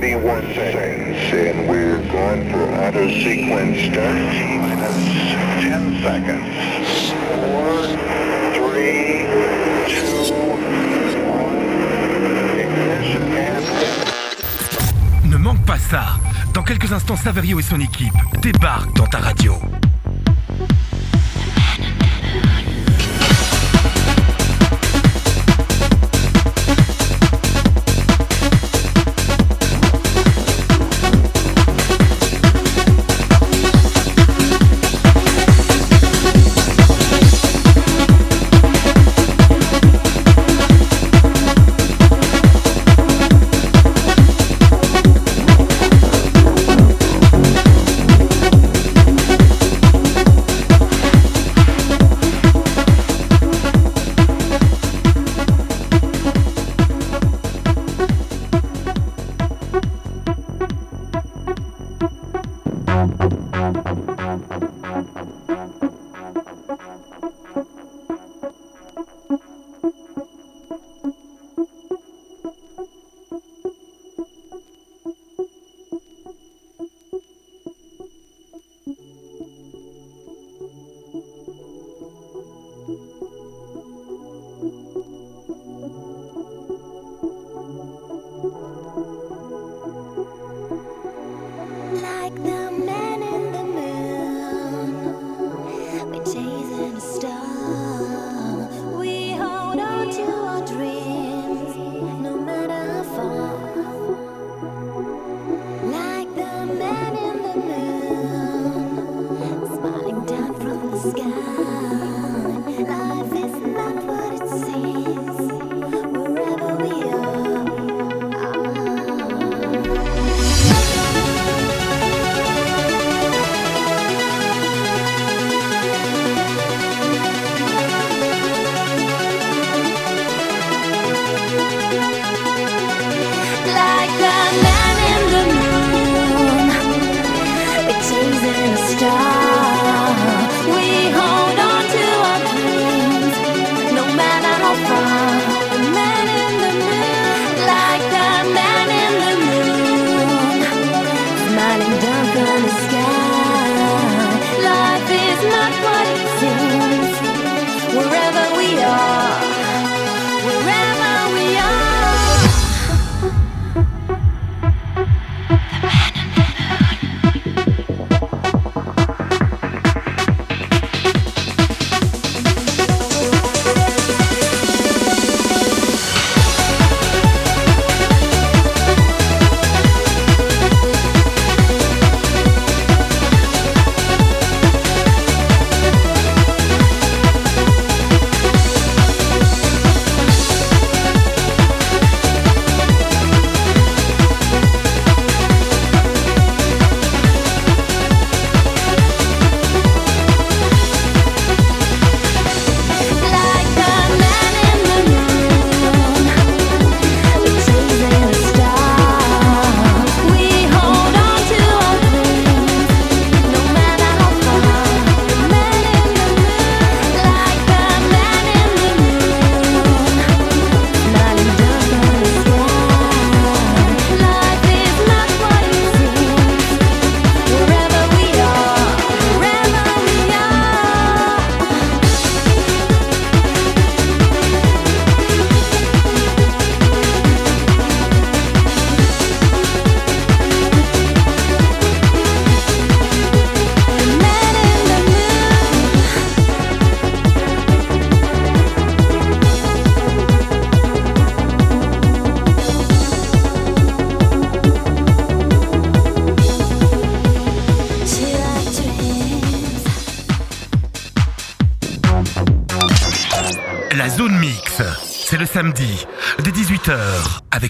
31 seconds, and we're going for auto sequence start. Minus 10 seconds. 4, 3, 2, 1. Ignition and... Ne manque pas ça. Dans quelques instants, Saverio et son équipe débarquent dans ta radio.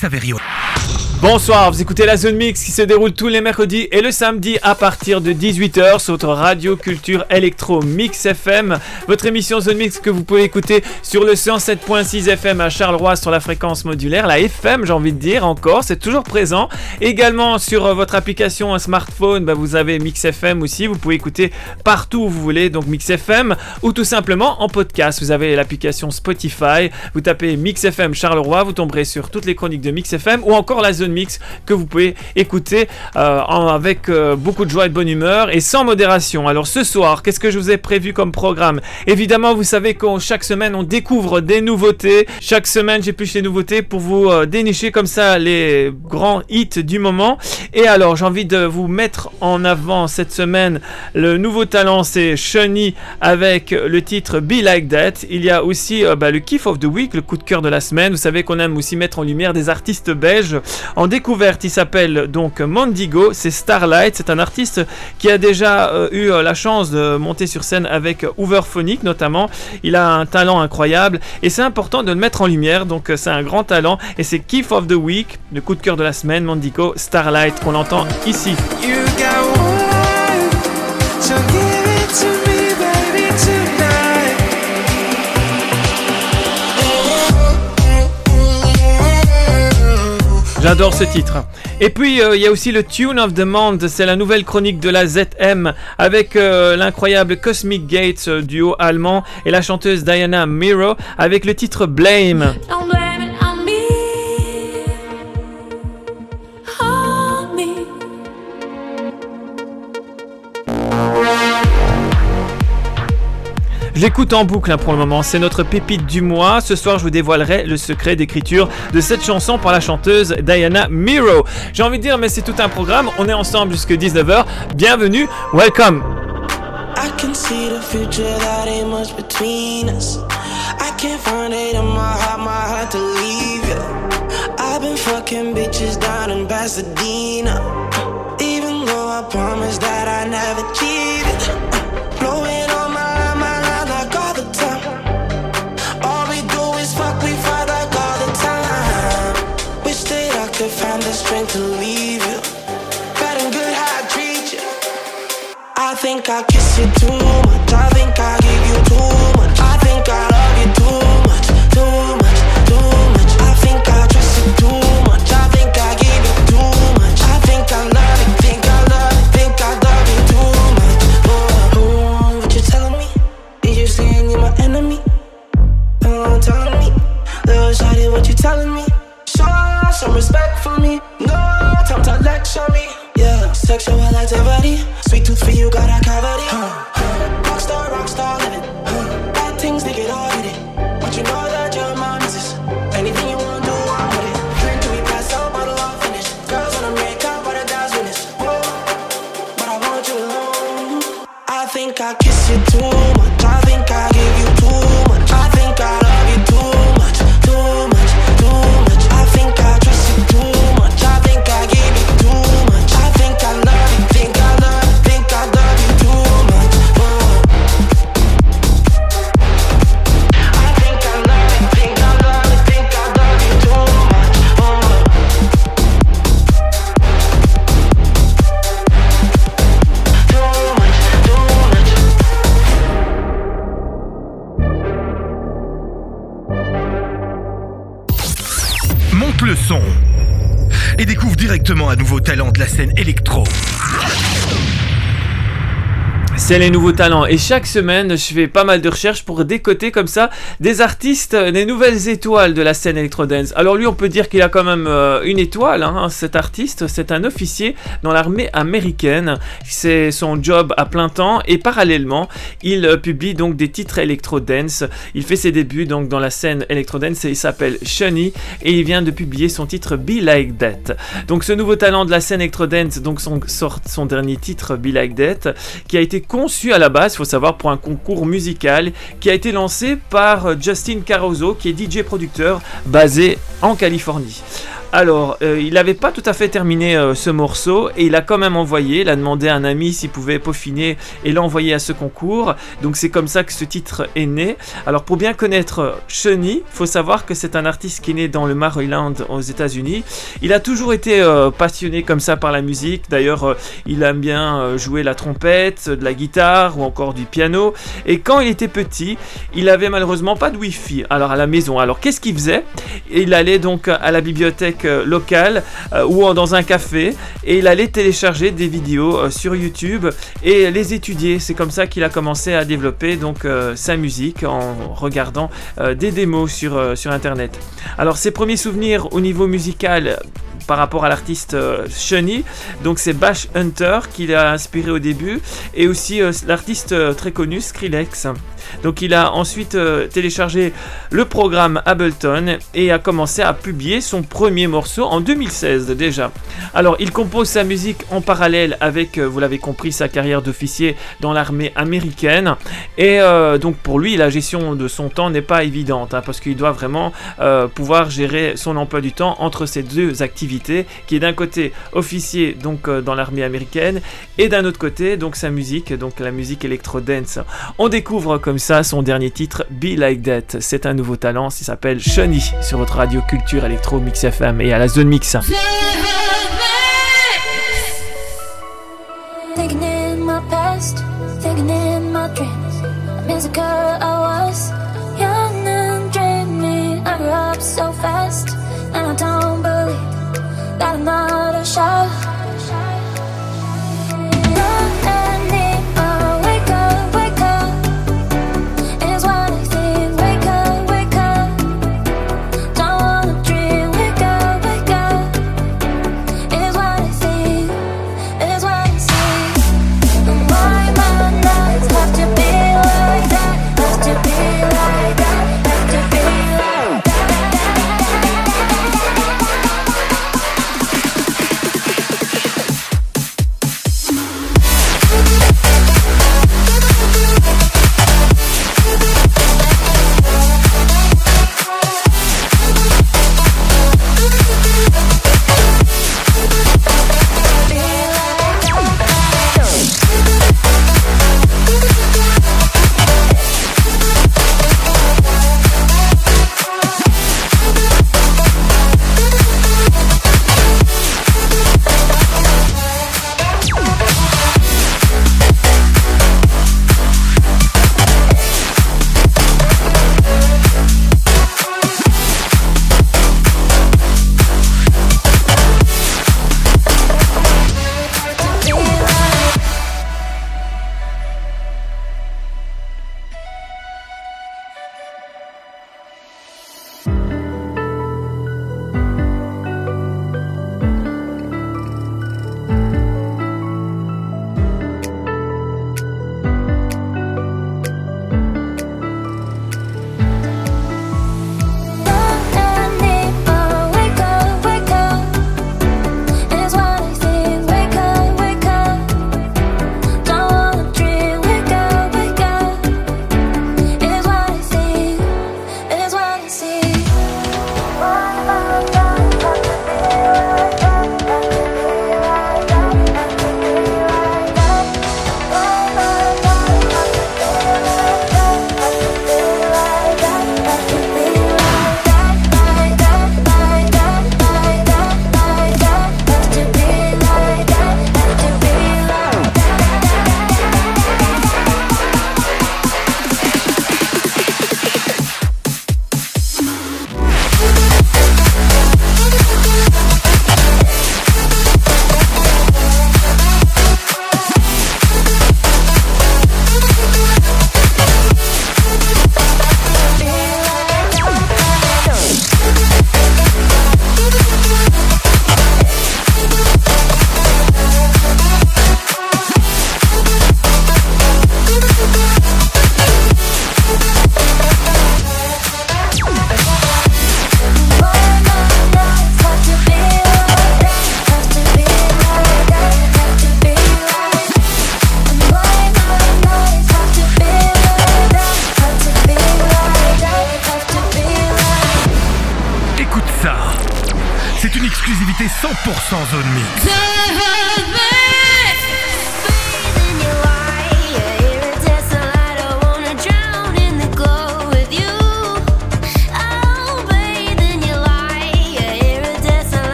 Saverio. Bonsoir, vous écoutez la Zone Mix qui se déroule tous les mercredis et le samedi à partir de 18h sur votre radio culture électro Mix FM. Votre émission Zone Mix que vous pouvez écouter sur le 107.6 FM à Charleroi sur la fréquence modulaire, la FM j'ai envie de dire encore, c'est toujours présent. Également sur euh, votre application smartphone, bah, vous avez Mix FM aussi, vous pouvez écouter partout où vous voulez, donc Mix FM ou tout simplement en podcast. Vous avez l'application Spotify, vous tapez Mix FM Charleroi Charleroi. Vous tomberez sur toutes les chroniques de Mix FM ou encore la zone mix que vous pouvez écouter euh, avec euh, beaucoup de joie et de bonne humeur et sans modération. Alors ce soir, qu'est-ce que je vous ai prévu comme programme? Évidemment, vous savez qu'en chaque semaine, on découvre des nouveautés. Chaque semaine, j'épluche les nouveautés pour vous euh, dénicher comme ça les grands hits du moment. Et alors, j'ai envie de vous mettre en avant cette semaine le nouveau talent, c'est Shani avec le titre Be Like That. Il y a aussi bah, le Kiff of the Week, le coup de cœur de la semaine. Vous savez qu'on aime aussi mettre en lumière des artistes belges. En découverte, il s'appelle donc Mondigo, c'est Starlight. C'est un artiste qui a déjà euh, eu euh, la chance de monter sur scène avec Hooverphonic notamment. Il a un talent incroyable et c'est important de le mettre en lumière. Donc euh, c'est un grand talent et c'est Kiff of the Week, le coup de cœur de la semaine, Mondigo, Starlight qu'on entend ici. J'adore ce titre. Et puis euh, il y a aussi le Tune of the Month, c'est la nouvelle chronique de la ZM avec euh, l'incroyable Cosmic Gates, euh, duo allemand, et la chanteuse Diana Miro avec le titre Blame. Je l'écoute en boucle hein, pour le moment, c'est notre pépite du mois. Ce soir, je vous dévoilerai le secret d'écriture de cette chanson par la chanteuse Diana Miro. J'ai envie de dire, mais c'est tout un programme. On est ensemble jusqu'à 19h. Bienvenue, welcome. I can see the future, that ain't much between us. I can't find it in my heart, my heart to leave you. I've been fucking bitches down in Pasadena. Even though I promised that I never cheated. Strength to leave you. Bad and good how I treat you. I think I kiss you too much. I think I give you too much. I think I love you too much, too much, too much. I think I trust you too much. I think I give you too much. I think I love you, think I love you, think I love you too much. Oh, oh, what you telling me? Did you saying you're my enemy? Oh, telling me, little shawty, what you telling me? Show some respect sexual activity. Sweet tooth for you, got a cavity. Huh. C'est les nouveaux talents et chaque semaine je fais pas mal de recherches pour décoter comme ça des artistes, des nouvelles étoiles de la scène electro-dance. Alors lui on peut dire qu'il a quand même euh, une étoile, hein, cet artiste, c'est un officier dans l'armée américaine, c'est son job à plein temps et parallèlement il euh, publie donc des titres electro-dance. Il fait ses débuts donc dans la scène electro-dance et il s'appelle Shani et il vient de publier son titre Be Like That. Donc ce nouveau talent de la scène electro-dance donc son dernier titre Be Like That qui a été conçu à la base, il faut savoir, pour un concours musical qui a été lancé par euh, Justin Caruso, qui est DJ producteur basé en Californie. Alors, euh, il n'avait pas tout à fait terminé euh, ce morceau et il a quand même envoyé, il a demandé à un ami s'il pouvait peaufiner et l'a envoyé à ce concours. Donc c'est comme ça que ce titre est né. Alors pour bien connaître Shani, faut savoir que c'est un artiste qui est né dans le Maryland aux États-Unis. Il a toujours été passionné comme ça par la musique. D'ailleurs, il aime bien jouer la trompette, de la guitare ou encore du piano. Et quand il était petit, il avait malheureusement pas de Wi-Fi alors à la maison. Alors qu'est-ce qu'il faisait? Il allait donc à la bibliothèque euh, locale euh, ou dans un café et il allait télécharger des vidéos euh, sur YouTube et les étudier. C'est comme ça qu'il a commencé à développer donc sa musique en regardant des démos sur, sur internet. Alors ses premiers souvenirs au niveau musical par rapport à l'artiste euh, Shunny, donc c'est Bash Hunter qui l'a inspiré au début et aussi euh, l'artiste euh, très connu Skrillex. Donc il a ensuite euh, téléchargé le programme Ableton et a commencé à publier son premier morceau en 2016 déjà. Alors il compose sa musique en parallèle avec, euh, vous l'avez compris, sa carrière d'officier dans l'armée américaine. Et euh, donc pour lui, la gestion de son temps n'est pas évidente hein, parce qu'il doit vraiment pouvoir gérer son emploi du temps entre ces deux activités, qui est d'un côté officier donc dans l'armée américaine et d'un autre côté donc sa musique, donc la musique électro-dance. On découvre comme ça son dernier titre, Be Like That. C'est un nouveau talent, il s'appelle Shunny sur votre radio culture électro Mix FM et à la zone mix.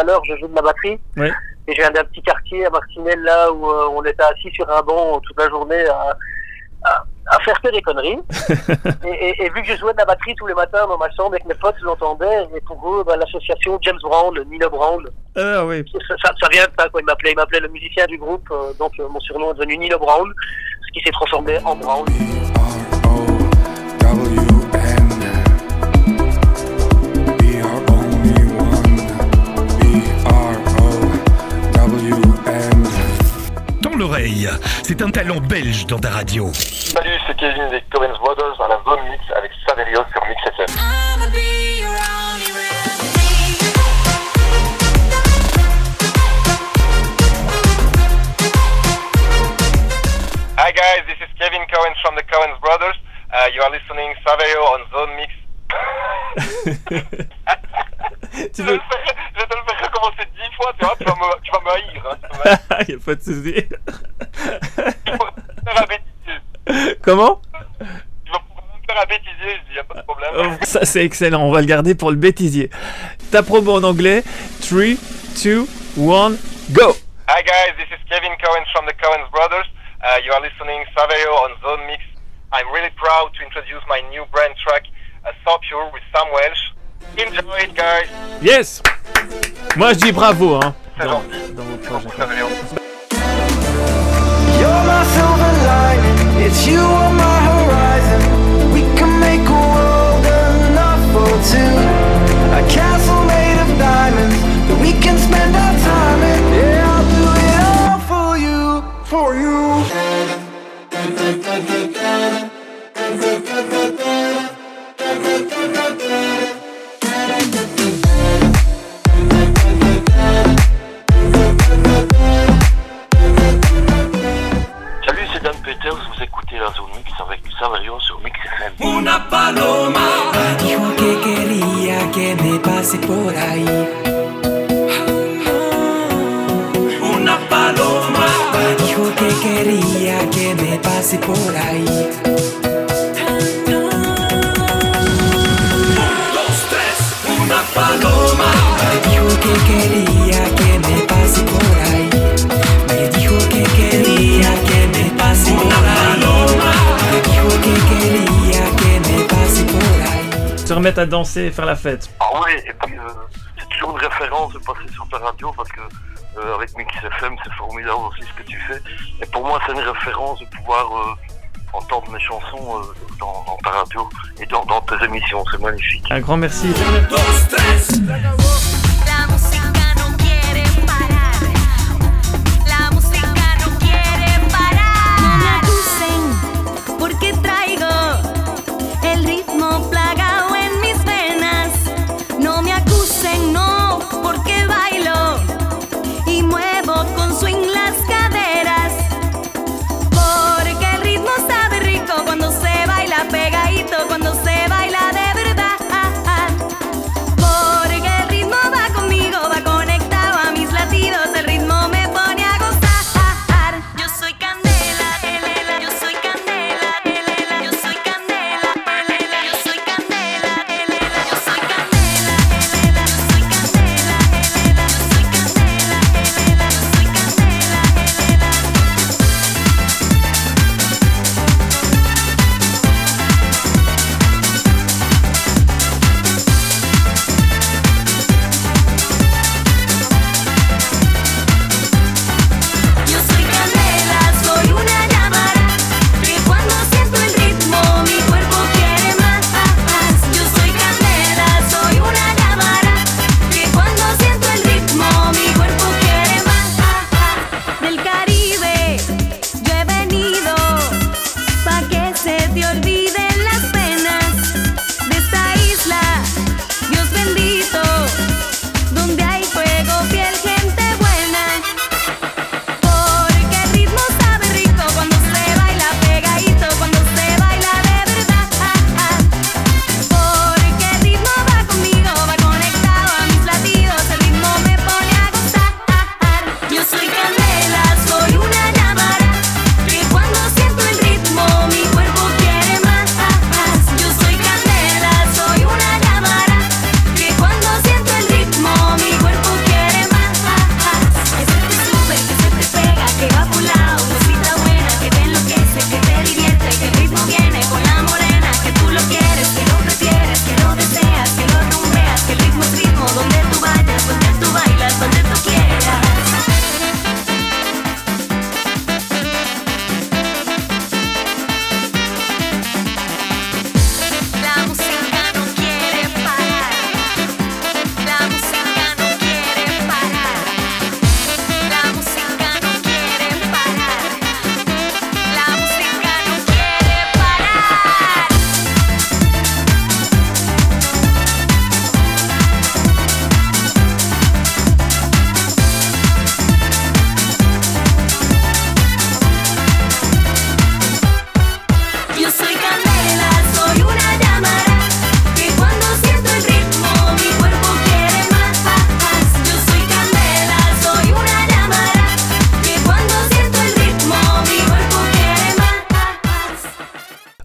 À l'heure, je joue de la batterie. Oui. Et j'ai un d'un petit quartier à Marcinelle, là où euh, on était assis sur un banc toute la journée à, à, à faire que des conneries. et, et- et vu que je jouais de la batterie tous les matins dans ma chambre avec mes potes, j'entendais, et pour eux, bah, l'association James Brown, Nino Brown, Ah oui. ça, ça- ça vient de ça, quoi. Il m'appelait, il m'appelait le musicien du groupe, euh, donc euh, mon surnom est devenu Nino Brown, ce qui s'est transformé en Brown. L'oreille, c'est un talent belge dans ta radio. Salut, c'est Kevin des Commons Brothers à la zone mix avec Saverio sur Mix FM. Hi guys, this is Kevin Cohen from the Cohen Brothers. Uh, you are listening Saverio on Zone Mix. tu je, vais veux... je vais te le faire recommencer dix fois, tu vois, tu vas me, tu vas me haïr. Hein, tu vas me- y a pas de souci. tu vas me faire un bêtisier. Comment? Tu vas me faire un bêtisier, je dis, y a pas de problème. Oh, Ça c'est excellent, on va le garder pour le bêtisier. Ta promo en anglais 3, 2, 1, go Hi guys, this is Kevin Cohen from the Cohen Brothers. Uh, you are listening Saverio on Zone Mix. I'm really proud to introduce my new brand track, So Pure with Sam Welsh. Enjoy it guys. Yes Moi je dis bravo hein. C'est Dans, gentil. dans vos projets. Saverio. You're my silver lining, it's you on my horizon. We can make a world enough for two. A castle Salut, à danser et faire la fête. Ah oui, et puis euh, c'est toujours une référence de passer sur ta radio parce que euh, avec Mix FM, c'est formidable aussi ce que tu fais. Et pour moi, c'est une référence de pouvoir euh, entendre mes chansons euh, dans, dans ta radio et dans, dans tes émissions. C'est magnifique. Un grand merci.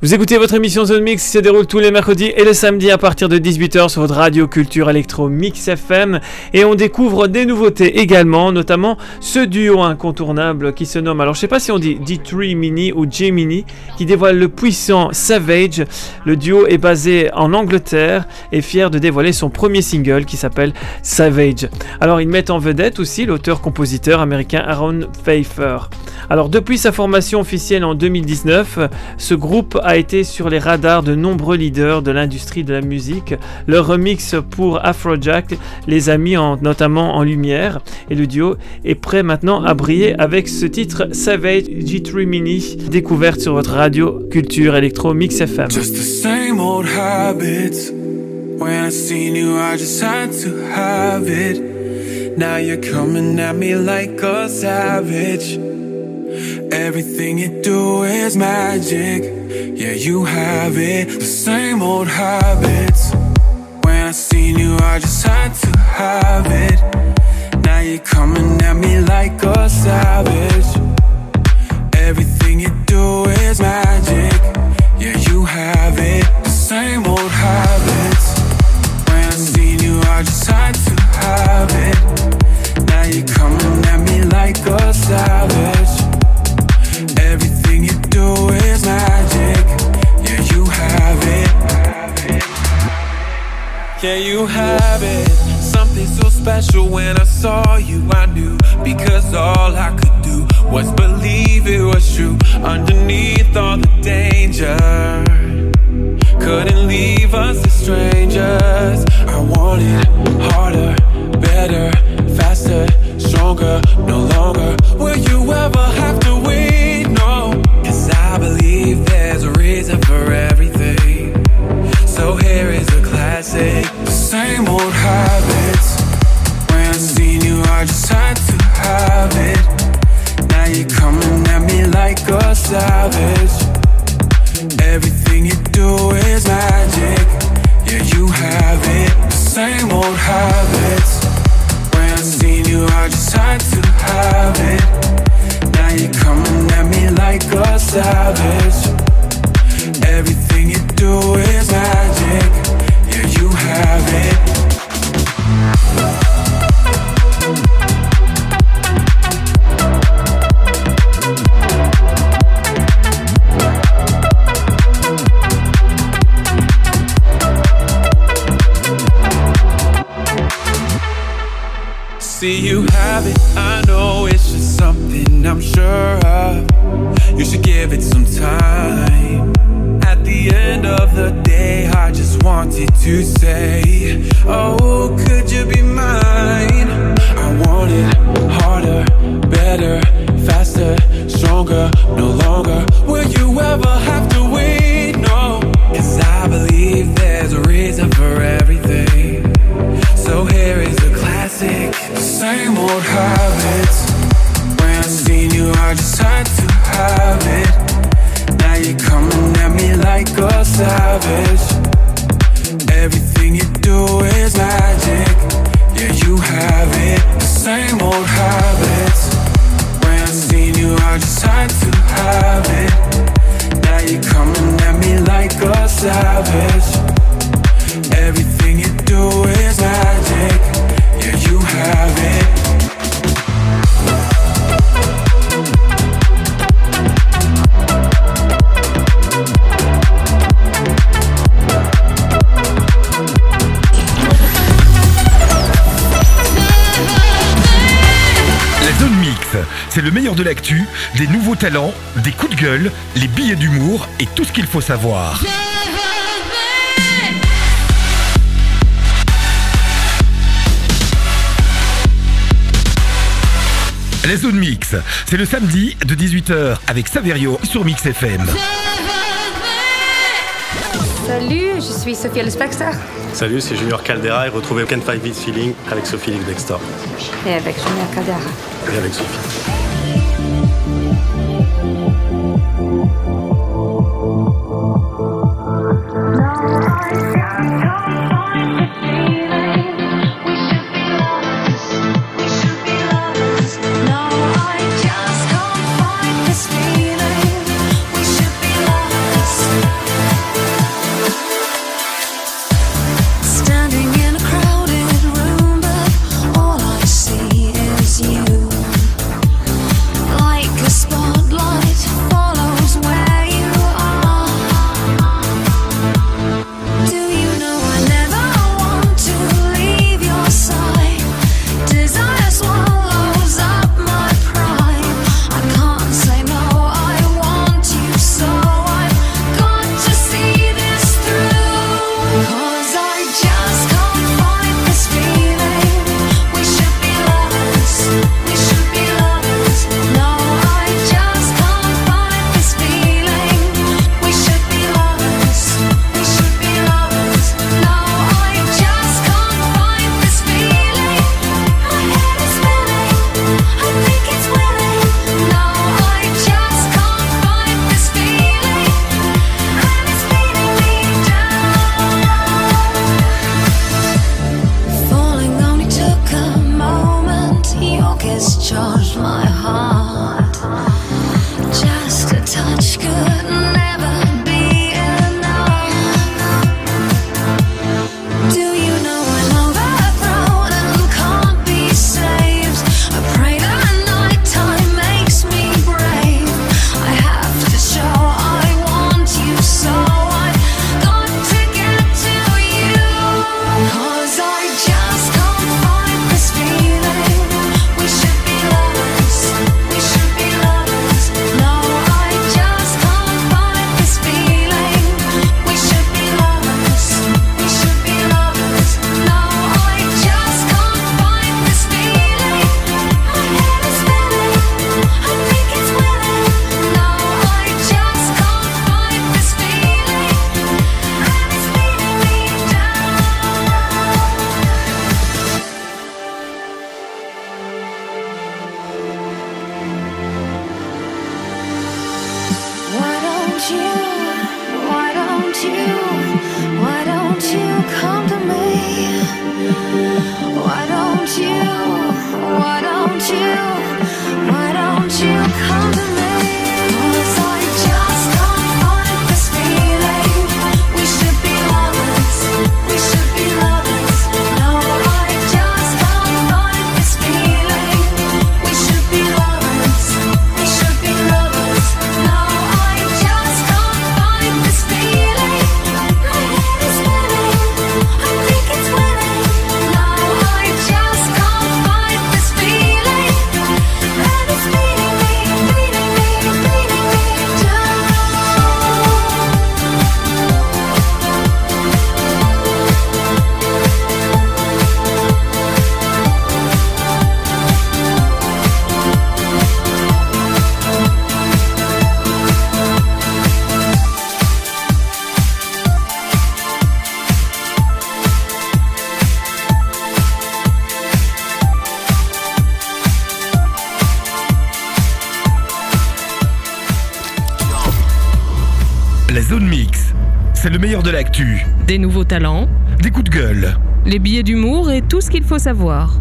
Vous écoutez votre émission Zone Mix qui se déroule tous les mercredis et le samedi à partir de 18h sur votre radio culture électro Mix FM. Et on découvre des nouveautés également, notamment ce duo incontournable qui se nomme, alors je sais pas si on dit D3 Mini ou J Mini, qui dévoile le puissant Savage. Le duo est basé en Angleterre et fier de dévoiler son premier single qui s'appelle Savage. Alors ils mettent en vedette aussi l'auteur-compositeur américain Aaron Pfeiffer. Alors depuis sa formation officielle en 2019, ce groupe a été sur les radars de nombreux leaders de l'industrie de la musique. Leur remix pour Afrojack les a mis en- notamment en lumière et le duo est prêt maintenant à briller avec ce titre Savage G3 Mini, découverte sur votre radio culture électro Mix FM. Just the same old habits. When I seen you, I to have it. Now you're coming at me like a savage. Everything you do is magic. Yeah, you have it. The same old habits. When I seen you, I just had to have it. Now you're coming at me like a savage. Everything you do is magic. Yeah, you have it. The same old habits. When I seen you, I just had to have it. Now you're coming at me like a savage. Everything you do is magic. Yeah, you have it. Yeah, you have it. Something so special when I saw you, I knew. Because all I could do was believe it was true. Underneath all the danger, couldn't leave us as strangers. I wanted harder, better, faster, stronger, no longer. Will you ever have to I just had to have it. Now you're coming at me like a savage. Everything you do is magic. Yeah, you have it. Same old habits. When I seen you, I just had to have it. Now you're coming at me like a savage. Everything you do is magic. Yeah, you have it. See you have it, I know it's just something I'm sure of. You should give it some time. At the end of the day, I just wanted to say, Oh, could you be mine? I want it harder, better, faster, stronger, no longer. Will you ever have to wait? No, cause I believe there's a reason for everything. Savage. Everything you do is magic. Yeah, you have it. The same old habits. When I seen you, I just had to have it. Now you're coming at me like a savage. De l'actu, des nouveaux talents, des coups de gueule, les billets d'humour et tout ce qu'il faut savoir. La zone mix, c'est le samedi de 18h avec Saverio sur Mix FM. Salut, je suis Sophie Elspexter Salut, c'est Junior Caldera et retrouvez Can't Fight This Feeling avec Sophie Dexter et avec Junior Caldera. et avec Sophie. L'actu, Des nouveaux talents, des coups de gueule. les billets d'humour et tout ce qu'il faut savoir.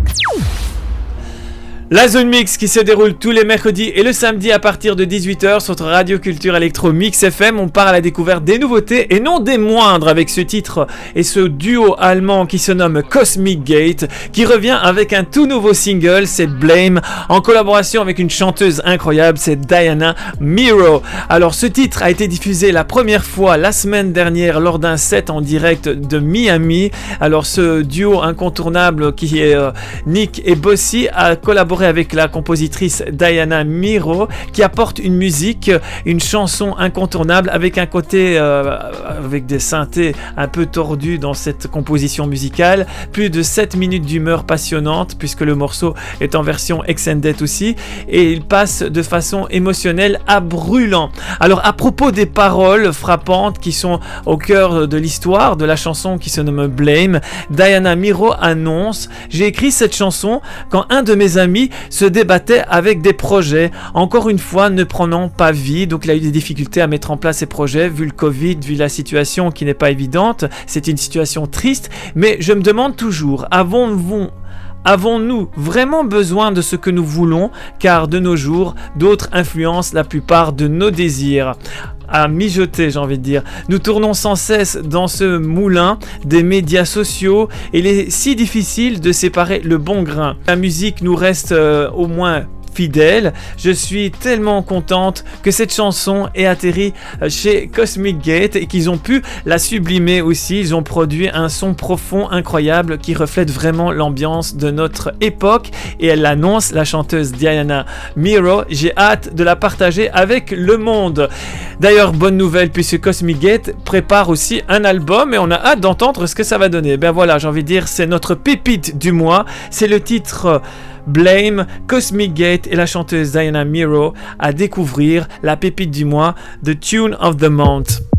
La zone mix qui se déroule tous les mercredis et le samedi à partir de 18h sur notre Radio Culture Electro Mix FM. On part à la découverte des nouveautés et non des moindres avec ce titre et ce duo allemand qui se nomme Cosmic Gate qui revient avec un tout nouveau single, c'est Blame, en collaboration avec une chanteuse incroyable, c'est Diana Miro. Alors ce titre a été diffusé la première fois la semaine dernière lors d'un set en direct de Miami. Alors ce duo incontournable qui est euh, Nick et Bossy a collaboré avec la compositrice Diana Miro qui apporte une musique, une chanson incontournable avec un côté euh, avec des synthés un peu tordus dans cette composition musicale. Plus de 7 minutes d'humeur passionnante puisque le morceau est en version extended aussi et il passe de façon émotionnelle à brûlant. Alors à propos des paroles frappantes qui sont au cœur de l'histoire de la chanson qui se nomme Blame, Diana Miro annonce J'ai écrit cette chanson quand un de mes amis se débattait avec des projets, encore une fois ne prenant pas vie, donc il a eu des difficultés à mettre en place ses projets vu le Covid, vu la situation qui n'est pas évidente, c'est une situation triste, mais je me demande toujours, avons-nous Avons-nous vraiment besoin de ce que nous voulons? Car de nos jours, d'autres influencent la plupart de nos désirs à mijoter, j'ai envie de dire. Nous tournons sans cesse dans ce moulin des médias sociaux il est si difficile de séparer le bon grain. La musique nous reste euh, au moins fidèle. Je suis tellement contente que cette chanson ait atterri euh, chez Cosmic Gate et qu'ils ont pu la sublimer aussi. Ils ont produit un son profond, incroyable, qui reflète vraiment l'ambiance de notre époque. Et elle l'annonce, la chanteuse Diana Miro. J'ai hâte de la partager avec le monde. D'ailleurs, bonne nouvelle, puisque Cosmic Gate prépare aussi un album et on a hâte d'entendre ce que ça va donner. Ben voilà, j'ai envie de dire, c'est notre pépite du mois. C'est le titre. Blame, Cosmic Gate et la chanteuse Diana Miro à découvrir la pépite du mois, The Tune of the Month.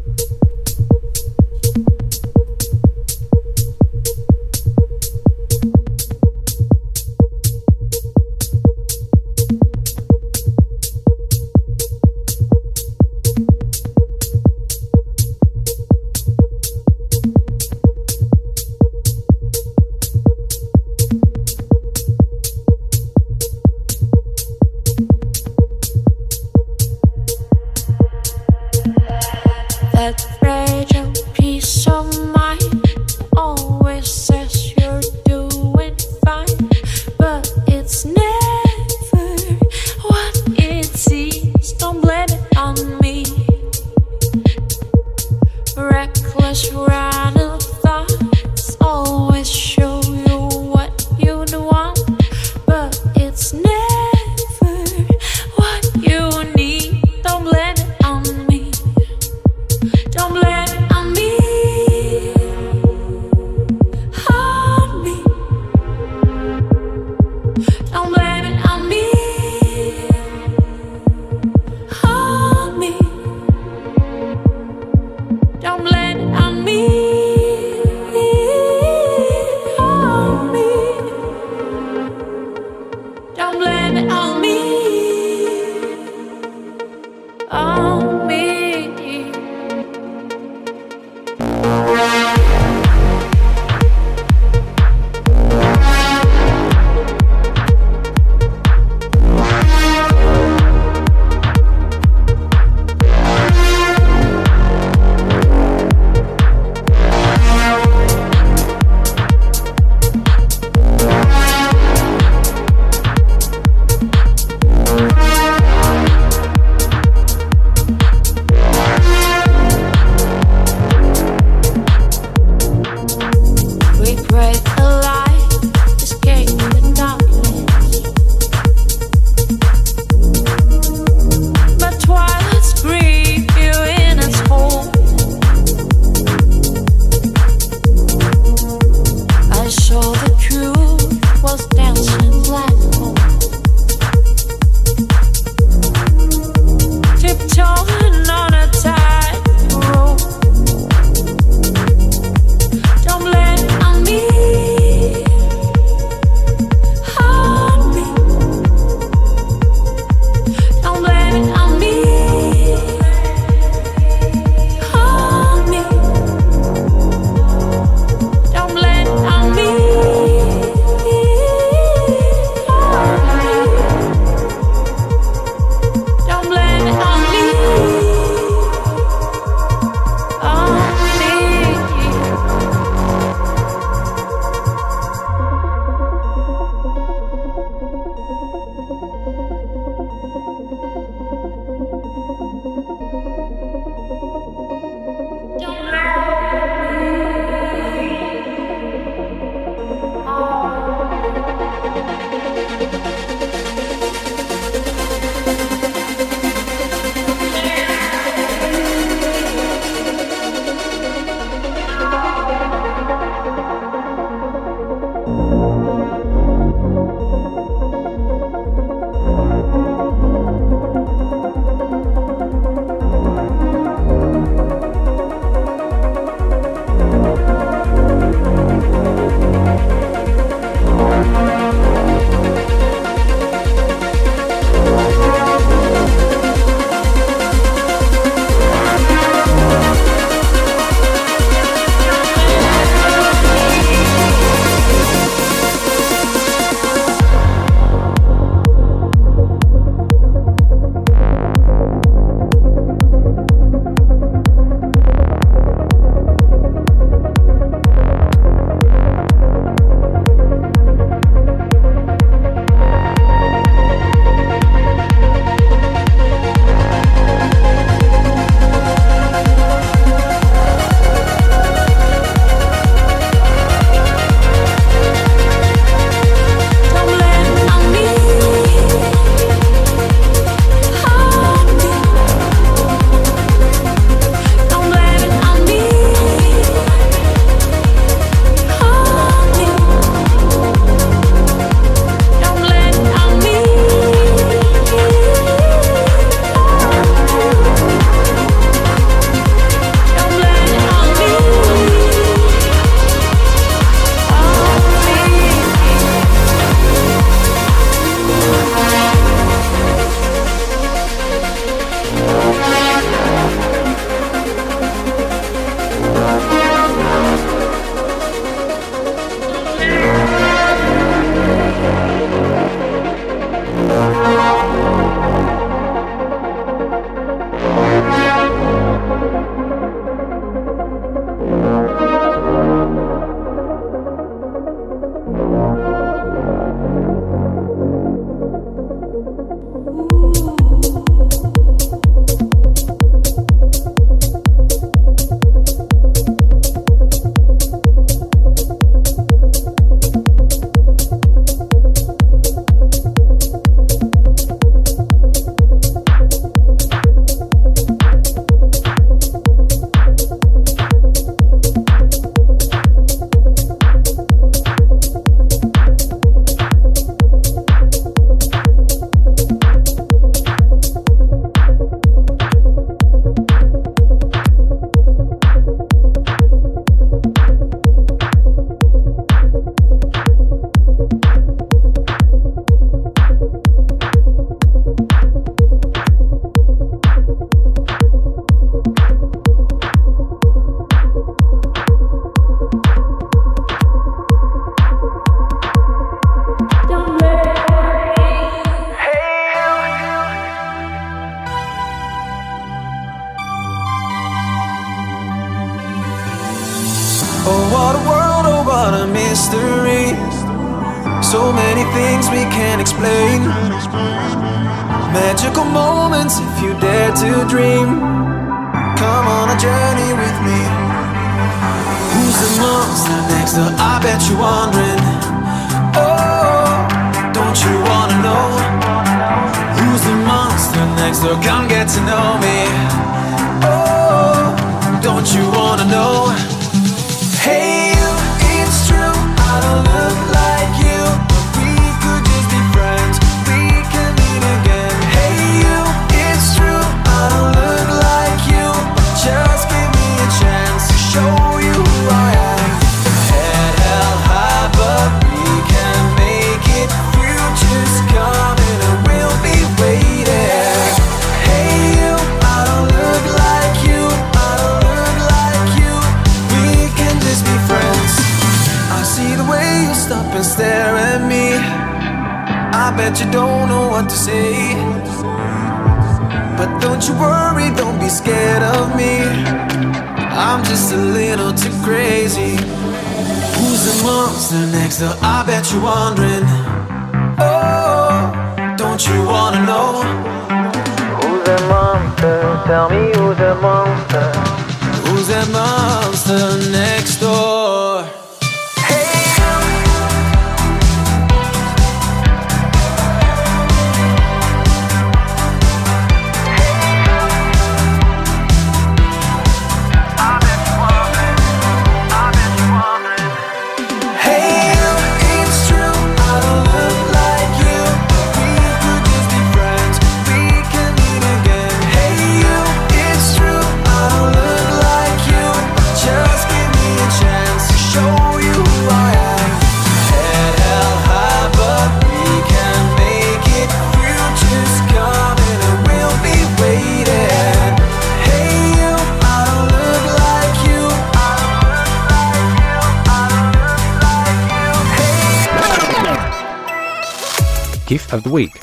So I bet you're wondering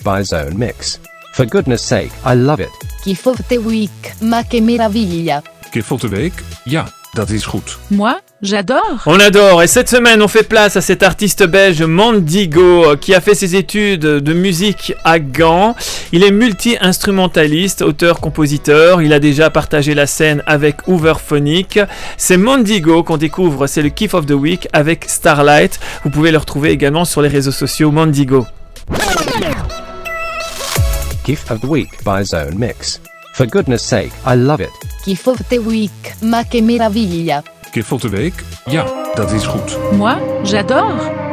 by Zone Mix. For goodness sake, I love it. Forte week, ma meraviglia. Forte week, ja, dat is goed. Moi, J'adore On adore Et cette semaine, on fait place à cet artiste belge Mandigo qui a fait ses études de musique à Gand. Il est multi-instrumentaliste, auteur-compositeur. Il a déjà partagé la scène avec Hooverphonic. C'est Mandigo qu'on découvre, c'est le Kiff of the Week avec Starlight. Vous pouvez le retrouver également sur les réseaux sociaux Mandigo. GIF of the Week by Zone Mix. For goodness sake, I love it. GIF of the Week, ma que meraviglia. GIF of the Week? Ja, dat is goed. Moi, j'adore.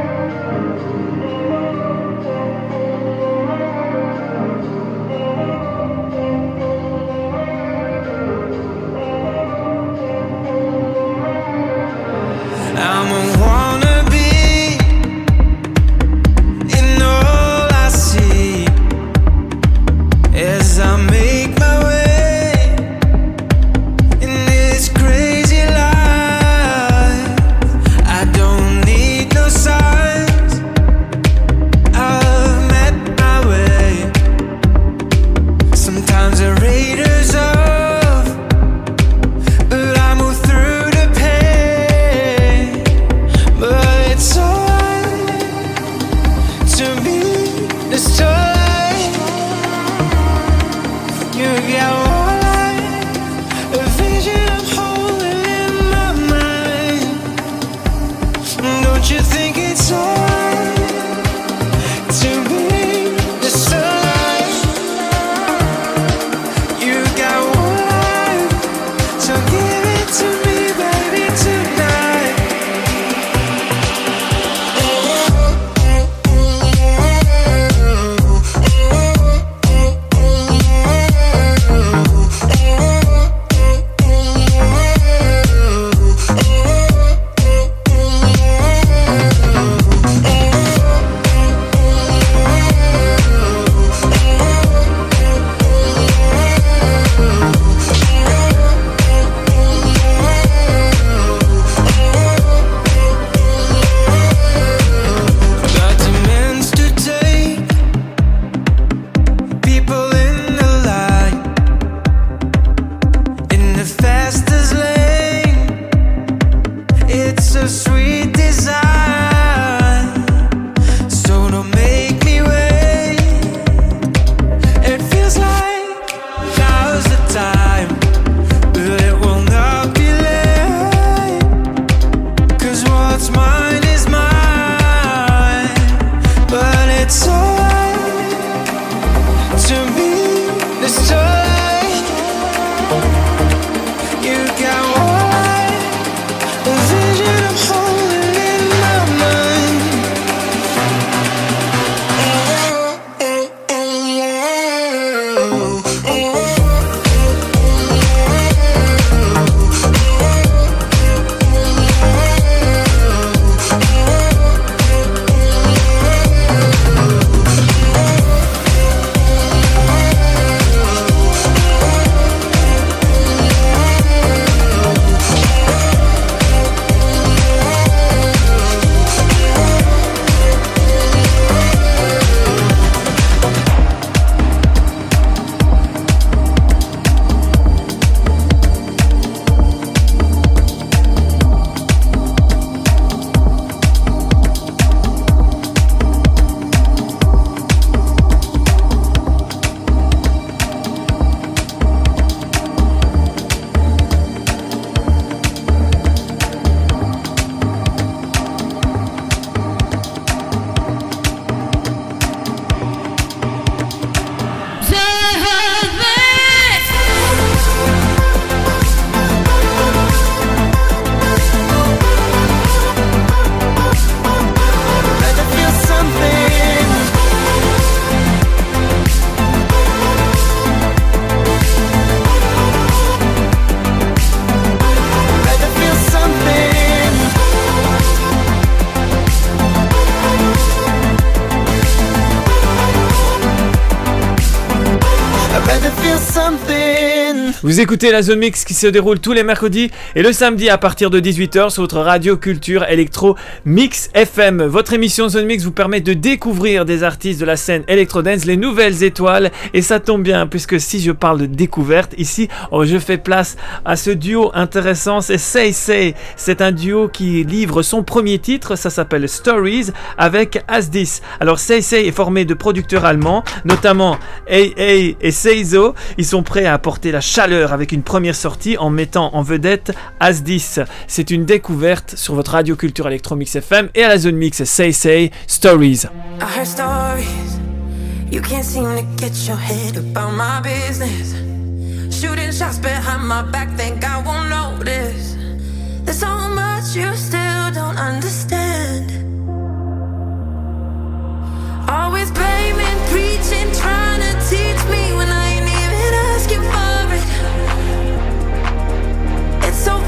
Vous écoutez la zone mix qui se déroule tous les mercredis et le samedi à partir de 18h sur votre radio culture électro Mix FM. Votre émission Zone Mix vous permet de découvrir des artistes de la scène électro dance, les nouvelles étoiles et ça tombe bien puisque si je parle de découverte ici, oh, je fais place à ce duo intéressant, c'est Say Say. C'est un duo qui livre son premier titre, ça s'appelle Stories avec Asdis. Alors Say Say est formé de producteurs allemands, notamment AA et Seizo. Ils sont prêts à apporter la chaleur avec une première sortie en mettant en vedette Asdis. C'est une découverte sur votre radio culture électromix FM et à la zone mix Say Say Stories. I heard stories. You can't seem to get your head about my business. Shooting shots behind my back, think I won't notice. There's so much you still don't understand. Always blaming, preaching, trying to teach me when I It's so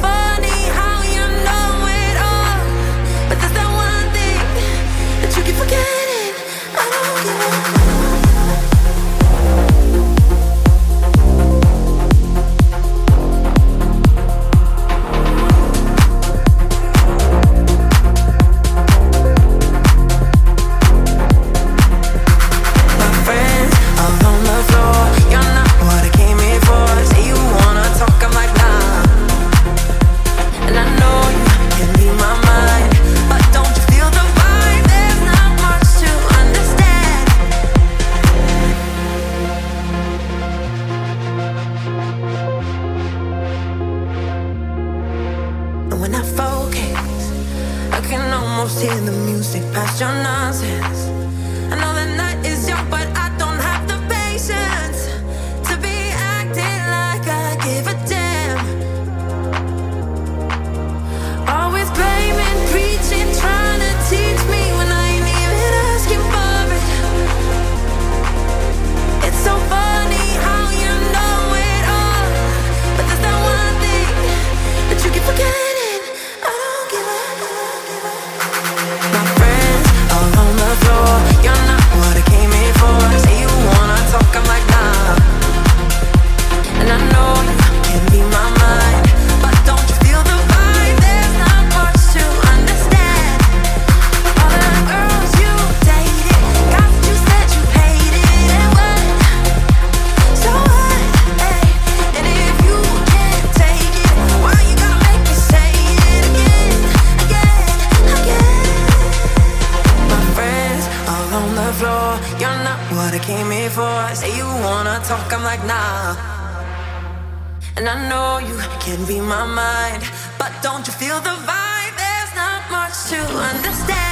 my mind, but don't you feel the vibe? There's not much to understand.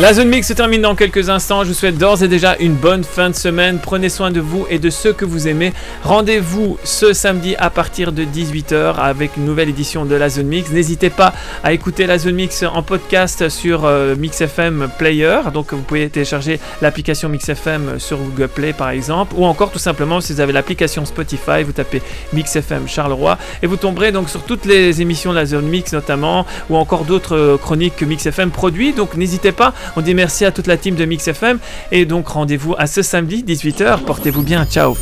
La zone mix se termine dans quelques instants. Je vous souhaite d'ores et déjà une bonne fin de semaine. Prenez soin de vous et de ceux que vous aimez. Rendez-vous ce samedi à partir de 18h avec une nouvelle édition de la zone mix. N'hésitez pas à écouter la zone mix en podcast sur euh, Mix FM Player. Donc vous pouvez télécharger l'application Mix FM sur Google Play par exemple. Ou encore tout simplement si vous avez l'application Spotify, vous tapez Mix FM Charleroi et vous tomberez donc sur toutes les émissions de la zone mix notamment ou encore d'autres euh, chroniques que Mix FM produit. Donc n'hésitez pas. On dit merci à toute la team de Mix FM et donc rendez-vous à ce samedi 18h. Portez-vous bien. Ciao.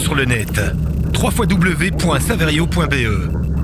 Sur le net. www.saverio.be